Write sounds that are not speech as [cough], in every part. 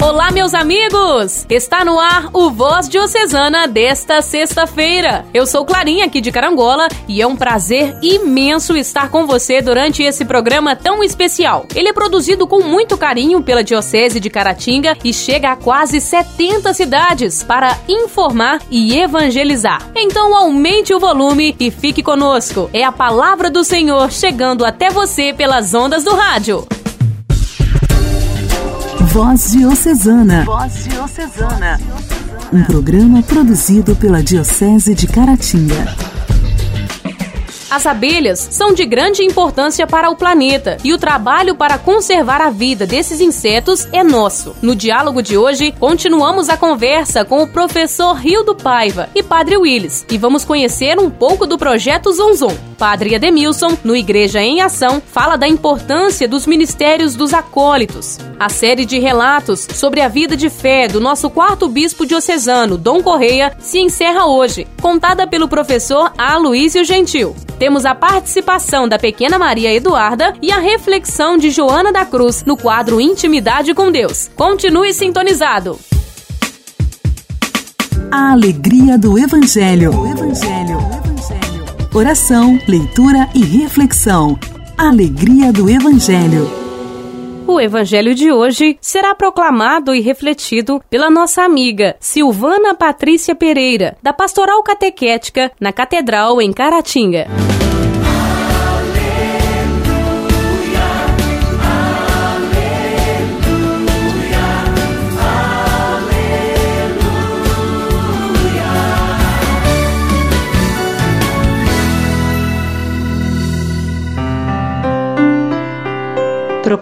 Olá, meus amigos! Está no ar o Voz Diocesana desta sexta-feira. Eu sou Clarinha, aqui de Carangola, e é um prazer imenso estar com você durante esse programa tão especial. Ele é produzido com muito carinho pela Diocese de Caratinga e chega a quase 70 cidades para informar e evangelizar. Então aumente o volume e fique conosco. É a palavra do Senhor chegando até você pelas ondas do rádio. Voz Diocesana. Voz Diocesana. Um programa produzido pela Diocese de Caratinga. As abelhas são de grande importância para o planeta e o trabalho para conservar a vida desses insetos é nosso. No diálogo de hoje, continuamos a conversa com o professor Rildo Paiva e Padre Willis e vamos conhecer um pouco do projeto Zonzon. Padre Ademilson, no Igreja em Ação, fala da importância dos ministérios dos acólitos. A série de relatos sobre a vida de fé do nosso quarto bispo diocesano, Dom Correia, se encerra hoje, contada pelo professor Aloísio Gentil. Temos a participação da pequena Maria Eduarda e a reflexão de Joana da Cruz no quadro Intimidade com Deus. Continue sintonizado. A alegria do Evangelho. O Evangelho. Oração, leitura e reflexão. Alegria do Evangelho. O evangelho de hoje será proclamado e refletido pela nossa amiga Silvana Patrícia Pereira, da Pastoral Catequética, na Catedral em Caratinga.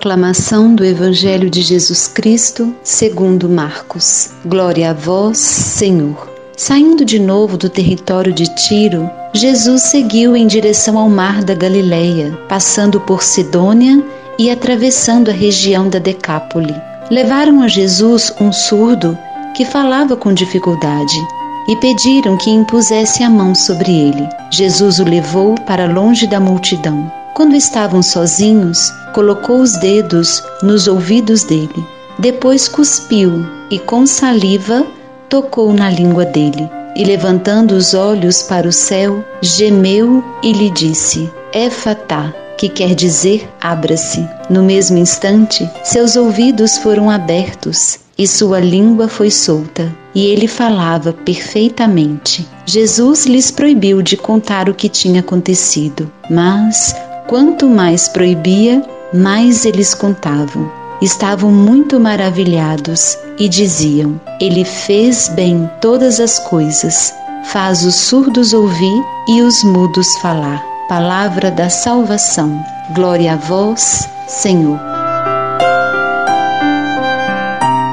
Proclamação do Evangelho de Jesus Cristo, segundo Marcos. Glória a vós, Senhor. Saindo de novo do território de Tiro, Jesus seguiu em direção ao mar da Galileia, passando por Sidônia e atravessando a região da Decápole. Levaram a Jesus um surdo que falava com dificuldade e pediram que impusesse a mão sobre ele. Jesus o levou para longe da multidão. Quando estavam sozinhos, colocou os dedos nos ouvidos dele. Depois cuspiu e, com saliva, tocou na língua dele. E, levantando os olhos para o céu, gemeu e lhe disse: Éfatá, que quer dizer abra-se. No mesmo instante, seus ouvidos foram abertos e sua língua foi solta, e ele falava perfeitamente. Jesus lhes proibiu de contar o que tinha acontecido, mas Quanto mais proibia, mais eles contavam. Estavam muito maravilhados e diziam: Ele fez bem todas as coisas, faz os surdos ouvir e os mudos falar. Palavra da salvação. Glória a vós, Senhor.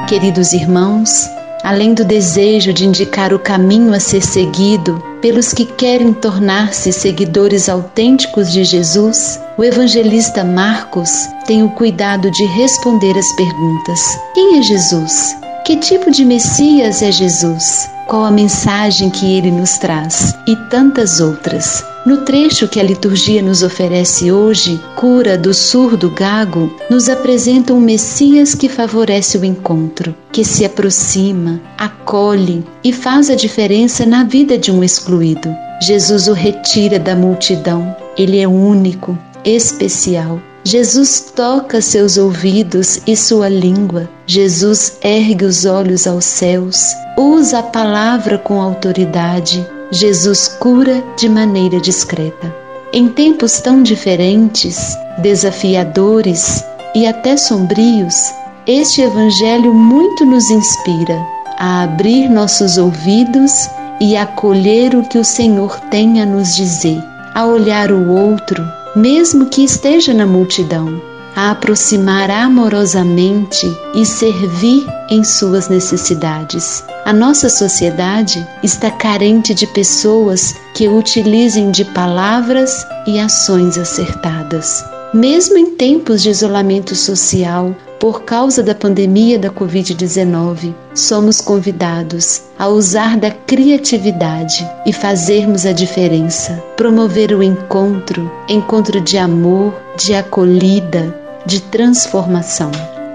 Queridos irmãos, além do desejo de indicar o caminho a ser seguido pelos que querem tornar-se seguidores autênticos de Jesus, o evangelista Marcos tem o cuidado de responder as perguntas: Quem é Jesus? Que tipo de Messias é Jesus? Qual a mensagem que ele nos traz? E tantas outras. No trecho que a liturgia nos oferece hoje, cura do surdo gago, nos apresenta um Messias que favorece o encontro, que se aproxima, acolhe e faz a diferença na vida de um excluído. Jesus o retira da multidão. Ele é único, especial. Jesus toca seus ouvidos e sua língua. Jesus ergue os olhos aos céus, usa a palavra com autoridade. Jesus cura de maneira discreta. Em tempos tão diferentes, desafiadores e até sombrios, este Evangelho muito nos inspira a abrir nossos ouvidos e acolher o que o Senhor tem a nos dizer, a olhar o outro mesmo que esteja na multidão, a aproximar amorosamente e servir em suas necessidades. A nossa sociedade está carente de pessoas que utilizem de palavras e ações acertadas. Mesmo em tempos de isolamento social, por causa da pandemia da Covid-19, somos convidados a usar da criatividade e fazermos a diferença, promover o encontro, encontro de amor, de acolhida, de transformação.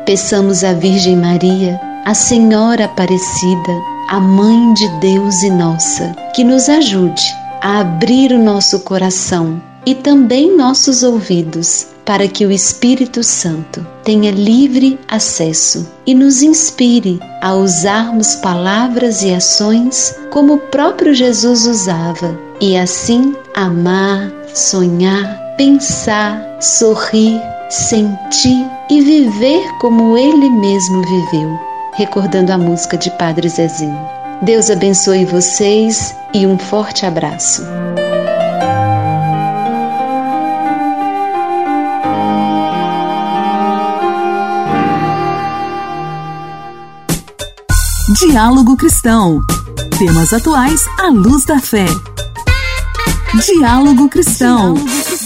Peçamos à Virgem Maria, a Senhora Aparecida, a Mãe de Deus e nossa, que nos ajude a abrir o nosso coração e também nossos ouvidos para que o Espírito Santo tenha livre acesso e nos inspire a usarmos palavras e ações como o próprio Jesus usava e assim amar, sonhar, pensar, sorrir, sentir e viver como ele mesmo viveu, recordando a música de Padre Zezinho. Deus abençoe vocês e um forte abraço. Diálogo Cristão. Temas atuais à luz da fé. Diálogo Cristão. Diálogo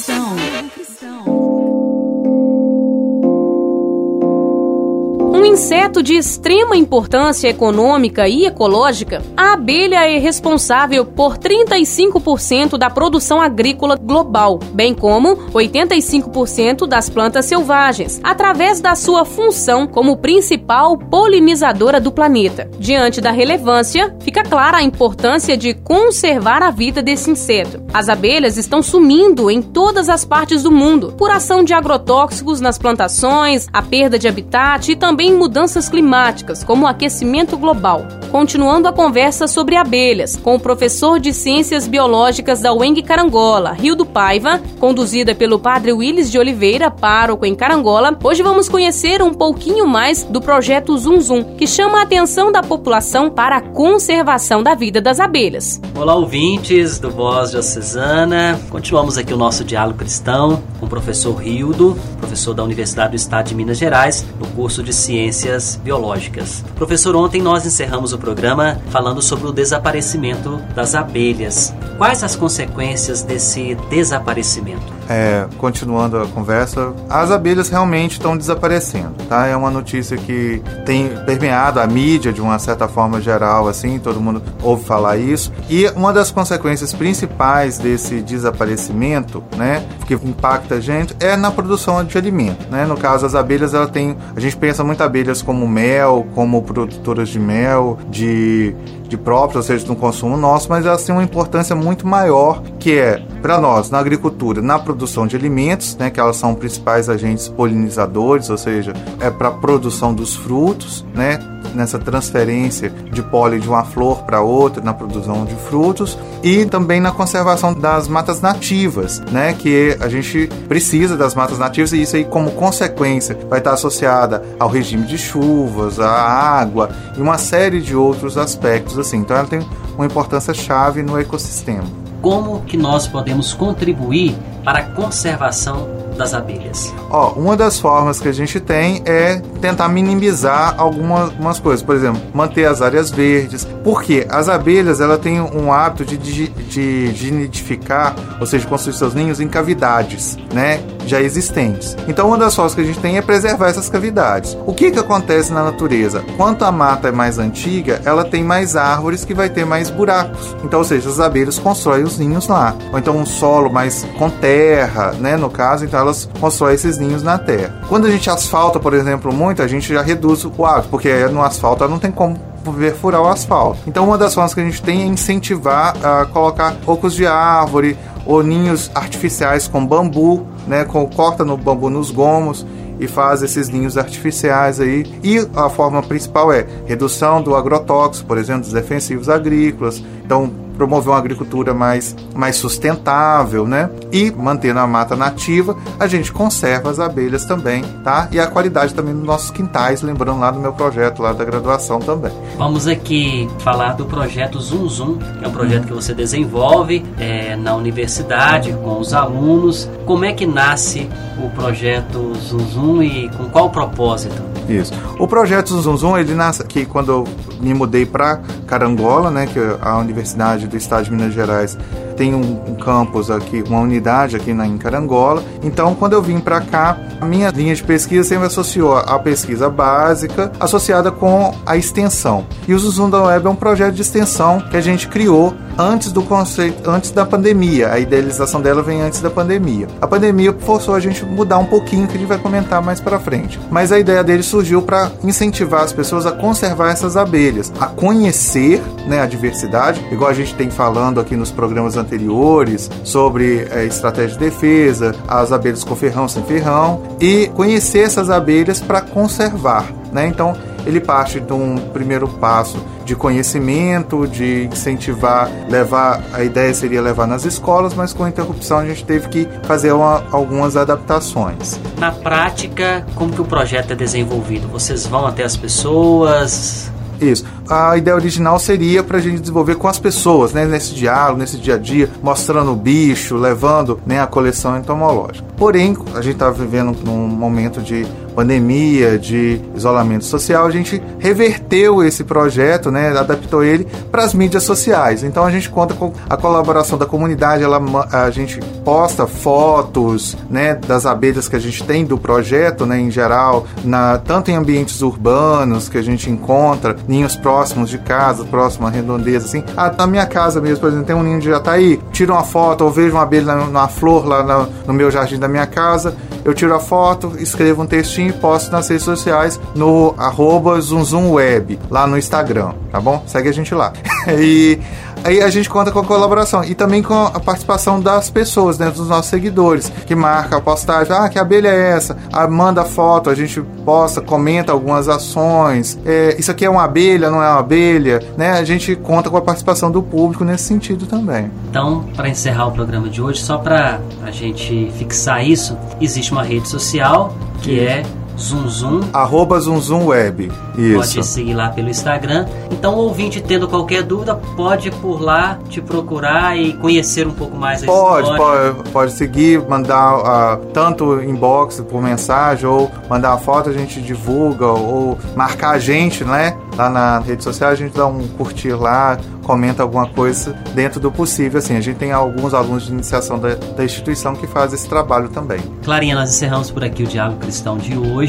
inseto de extrema importância econômica e ecológica, a abelha é responsável por 35% da produção agrícola global, bem como 85% das plantas selvagens, através da sua função como principal polinizadora do planeta. Diante da relevância, fica clara a importância de conservar a vida desse inseto. As abelhas estão sumindo em todas as partes do mundo por ação de agrotóxicos nas plantações, a perda de habitat e também mudanças climáticas, como o aquecimento global. Continuando a conversa sobre abelhas, com o professor de Ciências Biológicas da UENG Carangola, Rio do Paiva, conduzida pelo padre Willis de Oliveira, pároco em Carangola, hoje vamos conhecer um pouquinho mais do projeto Zum Zum, que chama a atenção da população para a conservação da vida das abelhas. Olá, ouvintes do Voz Diocesana. Continuamos aqui o nosso diálogo cristão com o professor Rildo, professor da Universidade do Estado de Minas Gerais, no curso de Ciências ciências biológicas. Professor, ontem nós encerramos o programa falando sobre o desaparecimento das abelhas. Quais as consequências desse desaparecimento? É, continuando a conversa, as abelhas realmente estão desaparecendo, tá? É uma notícia que tem permeado a mídia de uma certa forma geral, assim, todo mundo ouve falar isso. E uma das consequências principais desse desaparecimento, né, que impacta a gente, é na produção de alimento, né? No caso, as abelhas, ela tem, a gente pensa muito abelhas como mel, como produtoras de mel, de de próprios, ou seja, no consumo nosso, mas elas têm uma importância muito maior, que é para nós na agricultura, na produção de alimentos, né, que elas são principais agentes polinizadores, ou seja, é para a produção dos frutos, né, nessa transferência de pólen de uma flor para outra, na produção de frutos e também na conservação das matas nativas, né, que a gente precisa das matas nativas e isso aí como consequência vai estar associada ao regime de chuvas, à água e uma série de outros aspectos assim. Então ela tem uma importância chave no ecossistema. Como que nós podemos contribuir para a conservação das abelhas? Ó, uma das formas que a gente tem é tentar minimizar algumas coisas, por exemplo, manter as áreas verdes, porque as abelhas ela tem um hábito de, de, de, de nidificar, ou seja, construir seus ninhos em cavidades, né, já existentes. Então, uma das formas que a gente tem é preservar essas cavidades. O que que acontece na natureza? Quanto a mata é mais antiga, ela tem mais árvores que vai ter mais buracos. Então, ou seja, as abelhas constroem os ninhos lá. Ou então um solo mais com terra, né, no caso, então elas constroem esses ninhos na terra. Quando a gente asfalta, por exemplo, muito, a gente já reduz o hábito, porque no asfalto não tem como ver furar o asfalto. Então uma das formas que a gente tem é incentivar a colocar ocos de árvore ou ninhos artificiais com bambu, né, com, corta no bambu nos gomos e faz esses ninhos artificiais aí. E a forma principal é redução do agrotóxico, por exemplo, dos defensivos agrícolas. Então, promover uma agricultura mais, mais sustentável, né? E mantendo a mata nativa, a gente conserva as abelhas também, tá? E a qualidade também dos nossos quintais, lembrando lá do meu projeto lá da graduação também. Vamos aqui falar do projeto Zum Zum, que é um projeto que você desenvolve é, na universidade com os alunos. Como é que nasce o projeto Zum Zum e com qual propósito? Isso. O projeto Zum Zum, ele nasce aqui quando eu me mudei para Carangola, né, que é a Universidade do Estado de Minas Gerais tem um, um campus aqui, uma unidade aqui na, em Carangola. Então, quando eu vim para cá, a minha linha de pesquisa sempre associou a pesquisa básica associada com a extensão. E o Zuzunda Web é um projeto de extensão que a gente criou antes do conceito, antes da pandemia. A idealização dela vem antes da pandemia. A pandemia forçou a gente mudar um pouquinho, que a gente vai comentar mais para frente. Mas a ideia dele surgiu para incentivar as pessoas a conservar essas abelhas, a conhecer né, a diversidade, igual a gente tem falando aqui nos programas anteriores sobre é, estratégia de defesa, as abelhas com ferrão sem ferrão e conhecer essas abelhas para conservar. Né? Então, ele parte de um primeiro passo de conhecimento, de incentivar, levar, a ideia seria levar nas escolas, mas com interrupção a gente teve que fazer uma, algumas adaptações. Na prática, como que o projeto é desenvolvido? Vocês vão até as pessoas? Isso. A ideia original seria para a gente desenvolver com as pessoas, né, nesse diálogo, nesse dia a dia, mostrando o bicho, levando né, a coleção entomológica. Porém, a gente está vivendo num momento de pandemia, de isolamento social, a gente reverteu esse projeto, né, adaptou ele para as mídias sociais. Então a gente conta com a colaboração da comunidade, ela, a gente posta fotos, né, das abelhas que a gente tem do projeto, né, em geral, na, tanto em ambientes urbanos que a gente encontra, ninhos próximos de casa, próximo à redondeza, assim. Ah, na minha casa mesmo, por exemplo, tem um ninho de jataí, tiro uma foto ou vejo uma abelha na, na flor lá no, no meu jardim da minha casa, eu tiro a foto, escrevo um textinho e posto nas redes sociais no arroba zumzumweb, lá no Instagram, tá bom? Segue a gente lá. [laughs] e aí a gente conta com a colaboração e também com a participação das pessoas, né, dos nossos seguidores, que marca a postagem, ah, que abelha é essa? Ah, manda foto, a gente posta, comenta algumas ações, é, isso aqui é uma abelha, não é uma abelha, né? A gente conta com a participação do público nesse sentido também. Então, para encerrar o programa de hoje, só para a gente fixar isso, existe uma rede social que é Zunzum. Arroba Zunzum Web. Isso. Pode seguir lá pelo Instagram. Então, o ouvinte tendo qualquer dúvida, pode por lá te procurar e conhecer um pouco mais a pode, história. Pode, pode seguir, mandar uh, tanto inbox por mensagem ou mandar a foto, a gente divulga ou marcar a gente, né? Lá na rede social, a gente dá um curtir lá, comenta alguma coisa dentro do possível. Assim, a gente tem alguns alunos de iniciação da, da instituição que fazem esse trabalho também. Clarinha, nós encerramos por aqui o Diálogo Cristão de hoje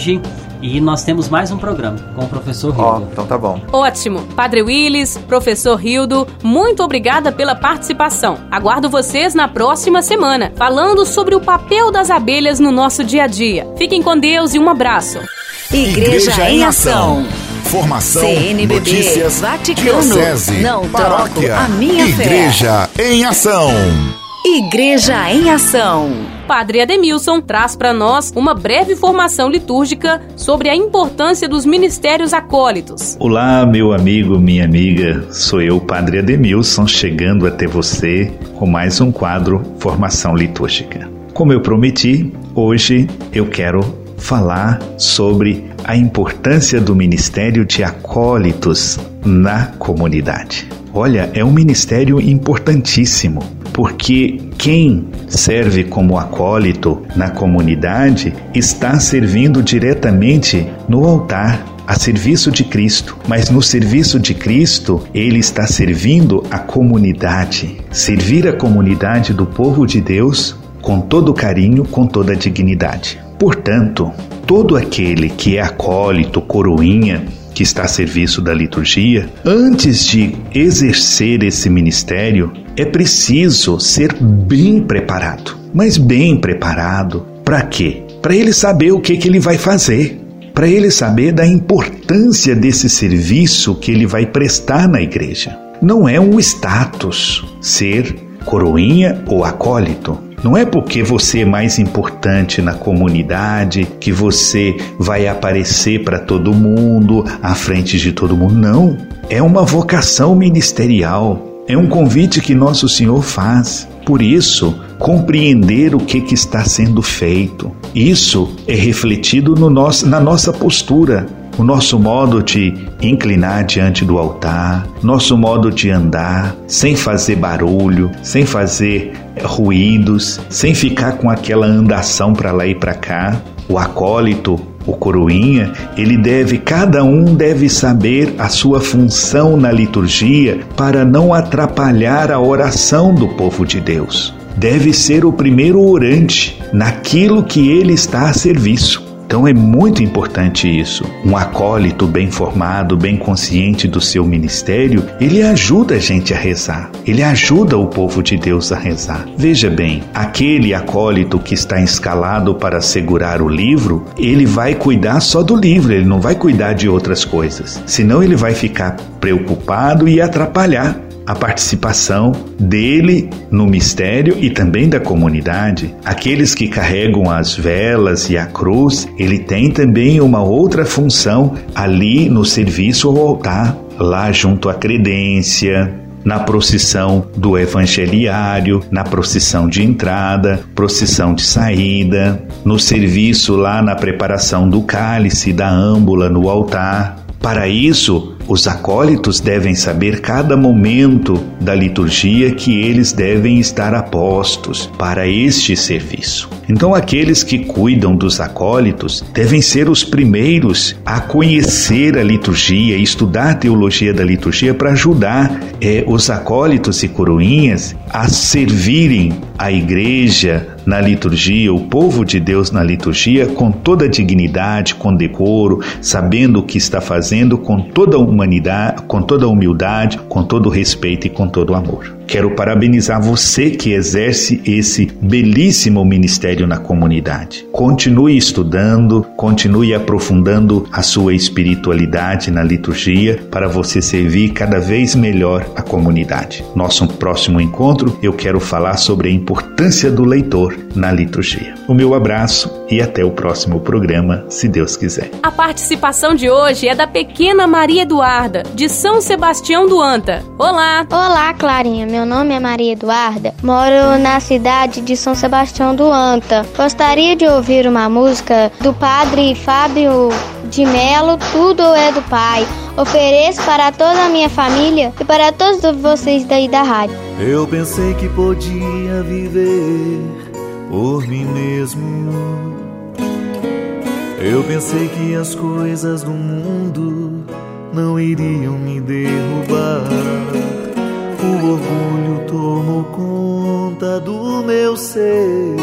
e nós temos mais um programa com o professor Rildo. Oh, então tá bom. Ótimo. Padre Willis, professor Rildo, muito obrigada pela participação. Aguardo vocês na próxima semana, falando sobre o papel das abelhas no nosso dia a dia. Fiquem com Deus e um abraço. Igreja, Igreja em Ação. Informação, CNBB, notícias, Vaticano, diocese, não paróquia, a minha Igreja fé. em Ação. Igreja em Ação. Padre Ademilson traz para nós uma breve formação litúrgica sobre a importância dos ministérios acólitos. Olá, meu amigo, minha amiga, sou eu, Padre Ademilson, chegando até você com mais um quadro Formação Litúrgica. Como eu prometi, hoje eu quero falar sobre a importância do ministério de acólitos na comunidade. Olha, é um ministério importantíssimo, porque quem serve como acólito na comunidade está servindo diretamente no altar, a serviço de Cristo. Mas no serviço de Cristo, ele está servindo a comunidade. Servir a comunidade do povo de Deus com todo carinho, com toda dignidade. Portanto, todo aquele que é acólito, coroinha, que está a serviço da liturgia, antes de exercer esse ministério, é preciso ser bem preparado. Mas bem preparado para quê? Para ele saber o que, que ele vai fazer, para ele saber da importância desse serviço que ele vai prestar na igreja. Não é um status ser coroinha ou acólito. Não é porque você é mais importante na comunidade que você vai aparecer para todo mundo, à frente de todo mundo. Não. É uma vocação ministerial. É um convite que Nosso Senhor faz. Por isso, compreender o que, que está sendo feito. Isso é refletido no nosso, na nossa postura, o nosso modo de inclinar diante do altar, nosso modo de andar sem fazer barulho, sem fazer ruídos, sem ficar com aquela andação para lá e para cá. O acólito o coroinha, ele deve, cada um deve saber a sua função na liturgia para não atrapalhar a oração do povo de Deus. Deve ser o primeiro orante naquilo que ele está a serviço. Então é muito importante isso. Um acólito bem formado, bem consciente do seu ministério, ele ajuda a gente a rezar. Ele ajuda o povo de Deus a rezar. Veja bem, aquele acólito que está escalado para segurar o livro, ele vai cuidar só do livro, ele não vai cuidar de outras coisas. Senão ele vai ficar preocupado e atrapalhar a participação dele no mistério e também da comunidade. Aqueles que carregam as velas e a cruz, ele tem também uma outra função ali no serviço ao altar, lá junto à credência, na procissão do evangeliário, na procissão de entrada, procissão de saída, no serviço lá na preparação do cálice, da âmbula no altar. Para isso, os acólitos devem saber cada momento da liturgia que eles devem estar apostos para este serviço. Então, aqueles que cuidam dos acólitos devem ser os primeiros a conhecer a liturgia, estudar a teologia da liturgia para ajudar é, os acólitos e coroinhas a servirem a igreja, na liturgia, o povo de Deus na liturgia, com toda dignidade, com decoro, sabendo o que está fazendo, com toda humanidade, com toda humildade, com todo respeito e com todo amor. Quero parabenizar você que exerce esse belíssimo ministério na comunidade. Continue estudando, continue aprofundando a sua espiritualidade na liturgia para você servir cada vez melhor a comunidade. Nosso próximo encontro eu quero falar sobre a importância do leitor na liturgia. O meu abraço e até o próximo programa, se Deus quiser. A participação de hoje é da pequena Maria Eduarda, de São Sebastião do Anta. Olá! Olá, Clarinha. Meu nome é Maria Eduarda. Moro na cidade de São Sebastião do Anta. Gostaria de ouvir uma música do padre Fábio de Melo, Tudo é do Pai. Ofereço para toda a minha família e para todos vocês daí da rádio. Eu pensei que podia viver por mim mesmo. Eu pensei que as coisas do mundo não iriam me derrubar. O orgulho tomou conta do meu ser.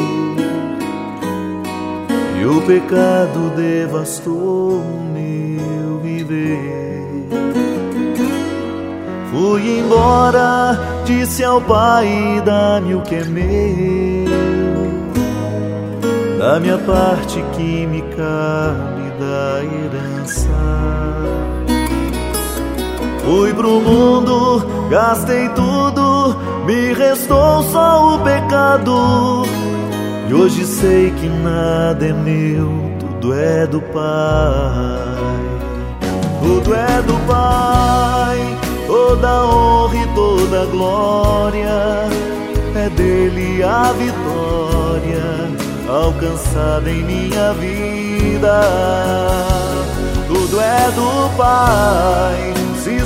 E o pecado devastou meu viver. Fui embora, disse ao Pai: dá-me o que é meu, da minha parte que me cabe da herança. Fui pro mundo, gastei tudo, me restou só o pecado. E hoje sei que nada é meu, tudo é do Pai. Tudo é do Pai, toda honra e toda glória. É dele a vitória alcançada em minha vida. Tudo é do Pai,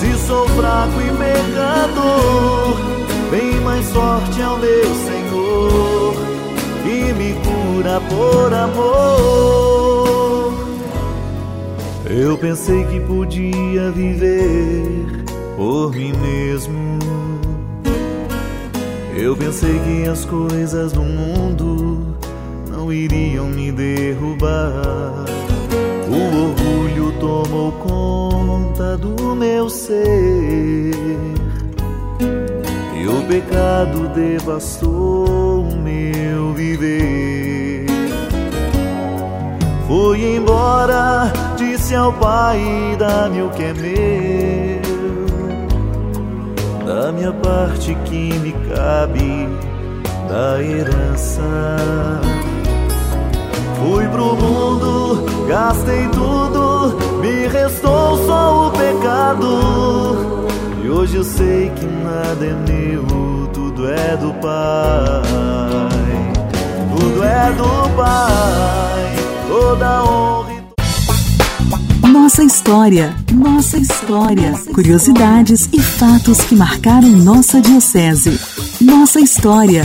se sou fraco e pecador, bem mais forte é o meu Senhor, que me cura por amor. Eu pensei que podia viver por mim mesmo. Eu pensei que as coisas do mundo não iriam me derrubar. O orgulho tomou conta do meu ser e o pecado devastou o meu viver. Fui embora, disse ao Pai: dá-me o que é meu, da minha parte que me cabe da herança. Fui pro mundo, gastei tudo, me restou só o pecado. E hoje eu sei que nada é meu, tudo é do Pai. Tudo é do Pai. Toda honra. E... Nossa história, nossa história, curiosidades e fatos que marcaram nossa diocese. Nossa história.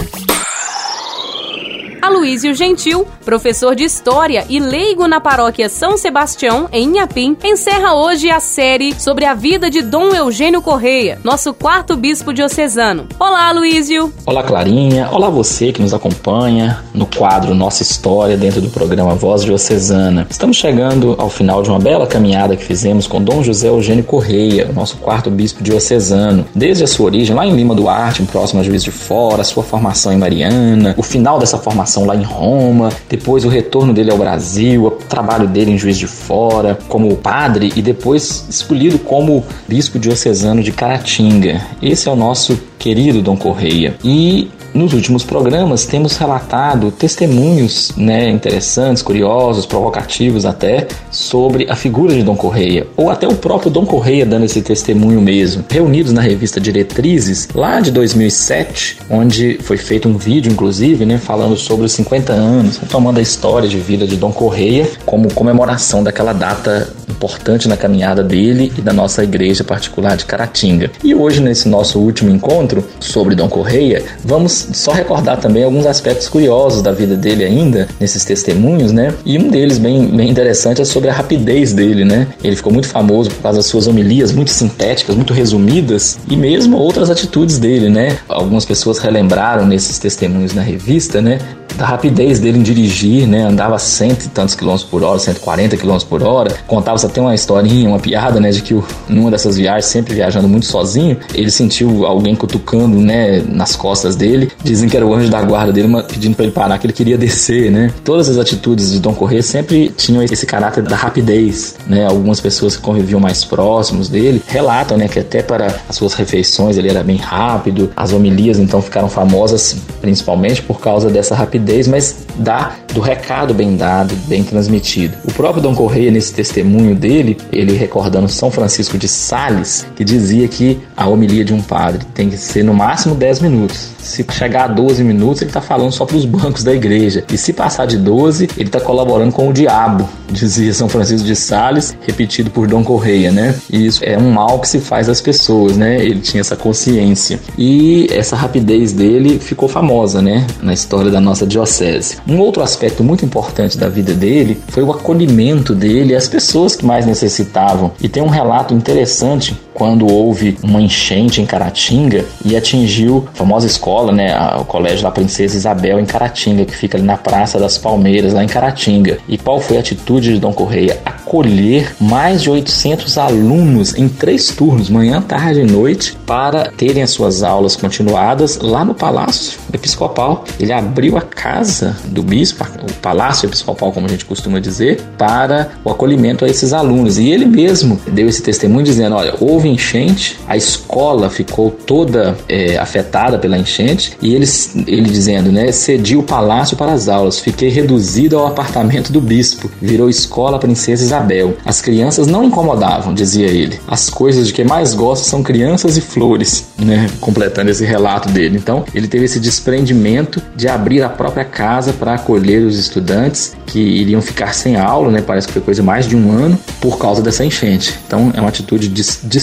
Aloísio Gentil professor de História e leigo na paróquia São Sebastião, em Inhapim, encerra hoje a série sobre a vida de Dom Eugênio Correia, nosso quarto bispo diocesano. Olá, Aloísio! Olá, Clarinha! Olá você que nos acompanha no quadro Nossa História dentro do programa Voz Diocesana. Estamos chegando ao final de uma bela caminhada que fizemos com Dom José Eugênio Correia, nosso quarto bispo diocesano. Desde a sua origem lá em Lima do Arte, próximo a Juiz de Fora, sua formação em Mariana, o final dessa formação lá em Roma, depois o retorno dele ao Brasil, o trabalho dele em Juiz de Fora, como padre e depois escolhido como bispo diocesano de Caratinga. Esse é o nosso querido Dom Correia. E nos últimos programas temos relatado testemunhos né, interessantes, curiosos, provocativos até, sobre a figura de Dom Correia, ou até o próprio Dom Correia dando esse testemunho mesmo, reunidos na revista Diretrizes, lá de 2007, onde foi feito um vídeo, inclusive, né, falando sobre os 50 anos, retomando a história de vida de Dom Correia como comemoração daquela data importante na caminhada dele e da nossa igreja particular de Caratinga. E hoje, nesse nosso último encontro sobre Dom Correia, vamos só recordar também alguns aspectos curiosos da vida dele ainda, nesses testemunhos, né? E um deles, bem, bem interessante, é sobre a rapidez dele, né? Ele ficou muito famoso por causa das suas homilias muito sintéticas, muito resumidas, e mesmo outras atitudes dele, né? Algumas pessoas relembraram nesses testemunhos na revista, né? da rapidez dele em dirigir, né? Andava cento e tantos quilômetros por hora, 140 quilômetros por hora. Contava-se até uma historinha, uma piada, né? De que numa dessas viagens, sempre viajando muito sozinho, ele sentiu alguém cutucando, né? Nas costas dele. Dizem que era o anjo da guarda dele pedindo para ele parar, que ele queria descer, né? Todas as atitudes de Dom Corrêa sempre tinham esse caráter da rapidez, né? Algumas pessoas que conviviam mais próximos dele relatam, né? Que até para as suas refeições ele era bem rápido. As homilias, então, ficaram famosas principalmente por causa dessa rapidez rapidez, mas dá do recado bem dado, bem transmitido. O próprio Dom Correia, nesse testemunho dele, ele recordando São Francisco de Sales, que dizia que a homilia de um padre tem que ser no máximo 10 minutos. Se chegar a 12 minutos, ele está falando só para os bancos da igreja. E se passar de 12, ele está colaborando com o diabo, [laughs] dizia São Francisco de Sales, repetido por Dom Correia, né? E isso é um mal que se faz às pessoas, né? Ele tinha essa consciência. E essa rapidez dele ficou famosa, né? Na história da nossa diocese. Um outro aspecto muito importante da vida dele foi o acolhimento dele às pessoas que mais necessitavam. E tem um relato interessante quando houve uma enchente em Caratinga e atingiu a famosa escola, né, o colégio da Princesa Isabel em Caratinga, que fica ali na Praça das Palmeiras, lá em Caratinga. E qual foi a atitude de Dom Correia? Acolher mais de 800 alunos em três turnos, manhã, tarde e noite, para terem as suas aulas continuadas lá no Palácio Episcopal. Ele abriu a casa do bispo, o Palácio Episcopal, como a gente costuma dizer, para o acolhimento a esses alunos. E ele mesmo deu esse testemunho dizendo: olha, houve enchente, a escola ficou toda é, afetada pela enchente e ele, ele dizendo, né, cedi o palácio para as aulas, fiquei reduzido ao apartamento do bispo, virou escola Princesa Isabel. As crianças não incomodavam, dizia ele. As coisas de que mais gosta são crianças e flores, né, completando esse relato dele. Então, ele teve esse desprendimento de abrir a própria casa para acolher os estudantes que iriam ficar sem aula, né, parece que foi coisa mais de um ano por causa dessa enchente. Então, é uma atitude de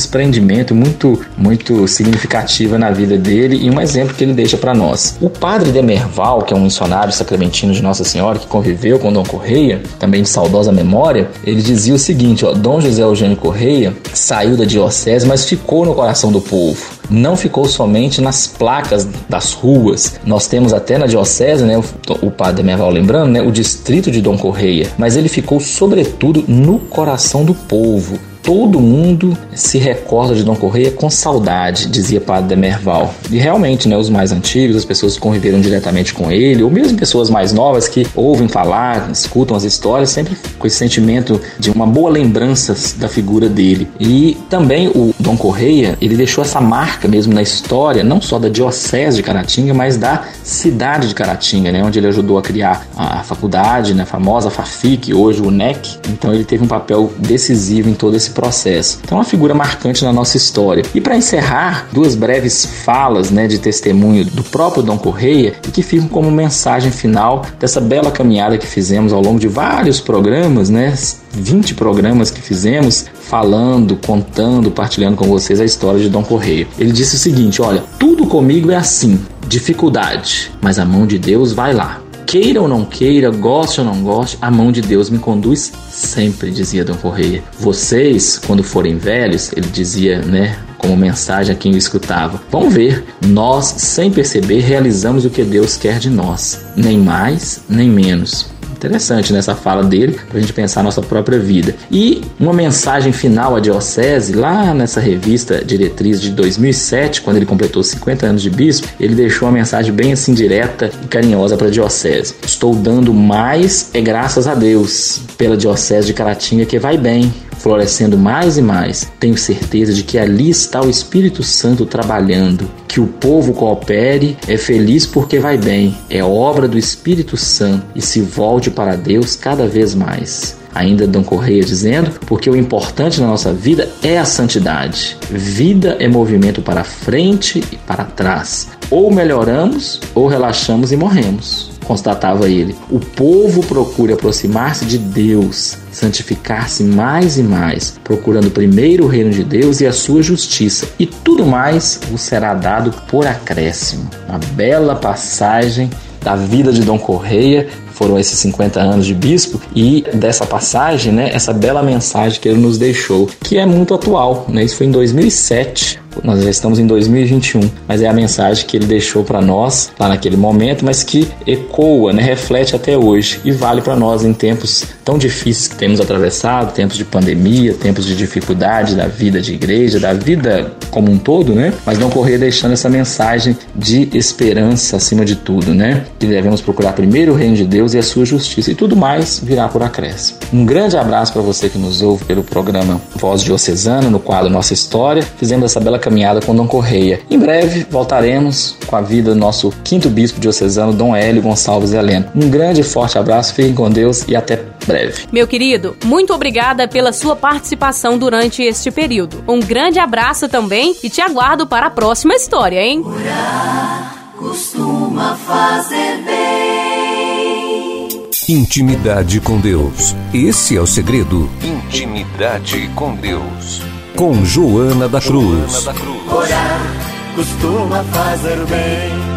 desprendimento muito, muito significativa na vida dele e um exemplo que ele deixa para nós. O padre Demerval, que é um missionário sacramentino de Nossa Senhora que conviveu com Dom Correia, também de saudosa memória, ele dizia o seguinte: ó, Dom José Eugênio Correia saiu da diocese, mas ficou no coração do povo não ficou somente nas placas das ruas. Nós temos até na diocese, né, o, o padre Merval lembrando, né, o distrito de Dom Correia, mas ele ficou sobretudo no coração do povo todo mundo se recorda de Dom Correia com saudade, dizia Padre Demerval. E realmente, né, os mais antigos, as pessoas que conviveram diretamente com ele, ou mesmo pessoas mais novas que ouvem falar, escutam as histórias, sempre com esse sentimento de uma boa lembrança da figura dele. E também o Dom Correia, ele deixou essa marca mesmo na história, não só da diocese de Caratinga, mas da cidade de Caratinga, né, onde ele ajudou a criar a faculdade, né, a famosa FAFIC, hoje o NEC. Então ele teve um papel decisivo em todo esse processo. Então, uma figura marcante na nossa história. E para encerrar, duas breves falas né, de testemunho do próprio Dom Correia e que ficam como mensagem final dessa bela caminhada que fizemos ao longo de vários programas, né? 20 programas que fizemos falando, contando, partilhando com vocês a história de Dom Correia. Ele disse o seguinte: Olha, tudo comigo é assim, dificuldade, mas a mão de Deus vai lá. Queira ou não queira, goste ou não goste, a mão de Deus me conduz sempre, dizia Dom Correia. Vocês, quando forem velhos, ele dizia, né, como mensagem a quem o escutava. Vão ver, nós, sem perceber, realizamos o que Deus quer de nós, nem mais, nem menos. Interessante nessa fala dele, para a gente pensar a nossa própria vida. E uma mensagem final à Diocese, lá nessa revista Diretriz de 2007, quando ele completou 50 anos de bispo, ele deixou uma mensagem bem assim direta e carinhosa para a Diocese. Estou dando mais, é graças a Deus, pela Diocese de Caratinga que vai bem florescendo mais e mais, tenho certeza de que ali está o Espírito Santo trabalhando. Que o povo coopere, é feliz porque vai bem, é obra do Espírito Santo e se volte para Deus cada vez mais. Ainda Dom Correia dizendo, porque o importante na nossa vida é a santidade. Vida é movimento para frente e para trás. Ou melhoramos, ou relaxamos e morremos constatava ele. O povo procura aproximar-se de Deus, santificar-se mais e mais, procurando primeiro o reino de Deus e a sua justiça, e tudo mais vos será dado por acréscimo. Uma bela passagem da vida de Dom Correia, foram esses 50 anos de bispo, e dessa passagem, né, essa bela mensagem que ele nos deixou, que é muito atual, né? Isso foi em 2007, nós já estamos em 2021, mas é a mensagem que ele deixou para nós lá naquele momento, mas que ecoa, né, reflete até hoje e vale para nós em tempos tão difíceis que temos atravessado, tempos de pandemia, tempos de dificuldade da vida de igreja, da vida como um todo, né? Mas não correr deixando essa mensagem de esperança acima de tudo, né? Que devemos procurar primeiro o reino de Deus e a sua justiça e tudo mais virá por acréscimo. Um grande abraço para você que nos ouve pelo programa Voz Diocesana, no quadro Nossa História. Fizemos essa bela caminhada com Dom Correia. Em breve voltaremos com a vida do nosso quinto bispo diocesano, Dom Hélio Gonçalves Heleno. Um grande e forte abraço, fiquem com Deus e até breve. Meu querido, muito obrigada pela sua participação durante este período. Um grande abraço também e te aguardo para a próxima história, hein? Orar costuma fazer bem. Intimidade com Deus. Esse é o segredo. Intimidade com Deus com Joana da Cruz. Orar costuma fazer bem.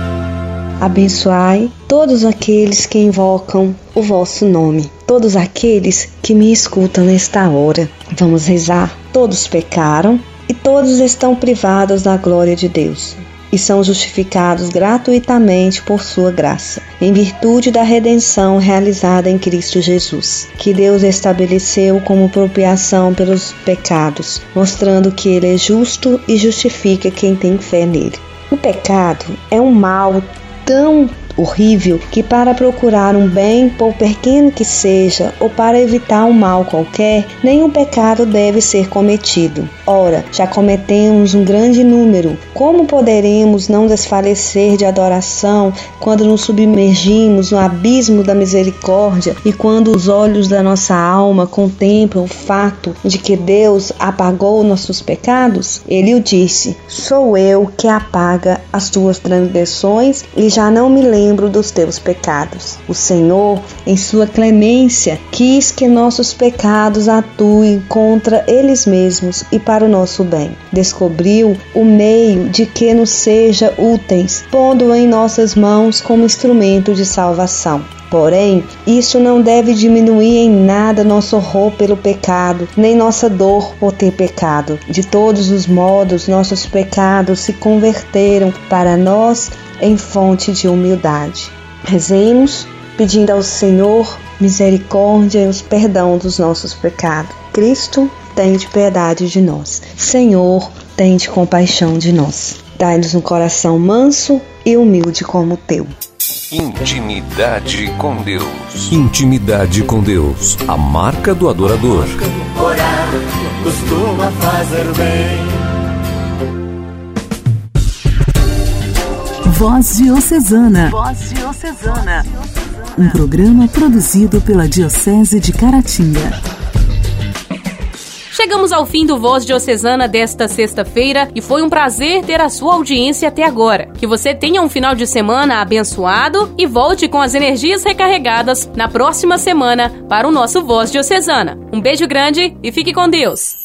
Abençoai todos aqueles que invocam o vosso nome, todos aqueles que me escutam nesta hora. Vamos rezar. Todos pecaram e todos estão privados da glória de Deus e são justificados gratuitamente por sua graça, em virtude da redenção realizada em Cristo Jesus, que Deus estabeleceu como propriação pelos pecados, mostrando que ele é justo e justifica quem tem fé nele. O pecado é um mal tão horrível que, para procurar um bem, por pequeno que seja, ou para evitar um mal qualquer, nenhum pecado deve ser cometido. Ora, já cometemos um grande número. Como poderemos não desfalecer de adoração quando nos submergimos no abismo da misericórdia e quando os olhos da nossa alma contemplam o fato de que Deus apagou nossos pecados? Ele o disse: Sou eu que apaga as tuas transgressões e já não me lembro lembro dos teus pecados. O Senhor, em sua clemência, quis que nossos pecados atuem contra eles mesmos e para o nosso bem. Descobriu o meio de que nos seja úteis, pondo em nossas mãos como instrumento de salvação. Porém, isso não deve diminuir em nada nosso horror pelo pecado, nem nossa dor por ter pecado. De todos os modos, nossos pecados se converteram para nós em fonte de humildade. Rezemos pedindo ao Senhor misericórdia e os perdão dos nossos pecados. Cristo, tem de piedade de nós. Senhor, tem de compaixão de nós. Dai-nos um coração manso e humilde como o teu. Intimidade com Deus. Intimidade com Deus. A marca do adorador. Orar costuma fazer bem. Voz Diocesana. Voz Diocesana. Um programa produzido pela Diocese de Caratinga. Chegamos ao fim do Voz Diocesana desta sexta-feira e foi um prazer ter a sua audiência até agora. Que você tenha um final de semana abençoado e volte com as energias recarregadas na próxima semana para o nosso Voz Diocesana. Um beijo grande e fique com Deus.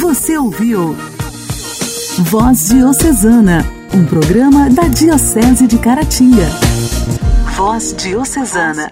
Você ouviu Voz Diocesana, um programa da Diocese de Caratinga. Voz Diocesana.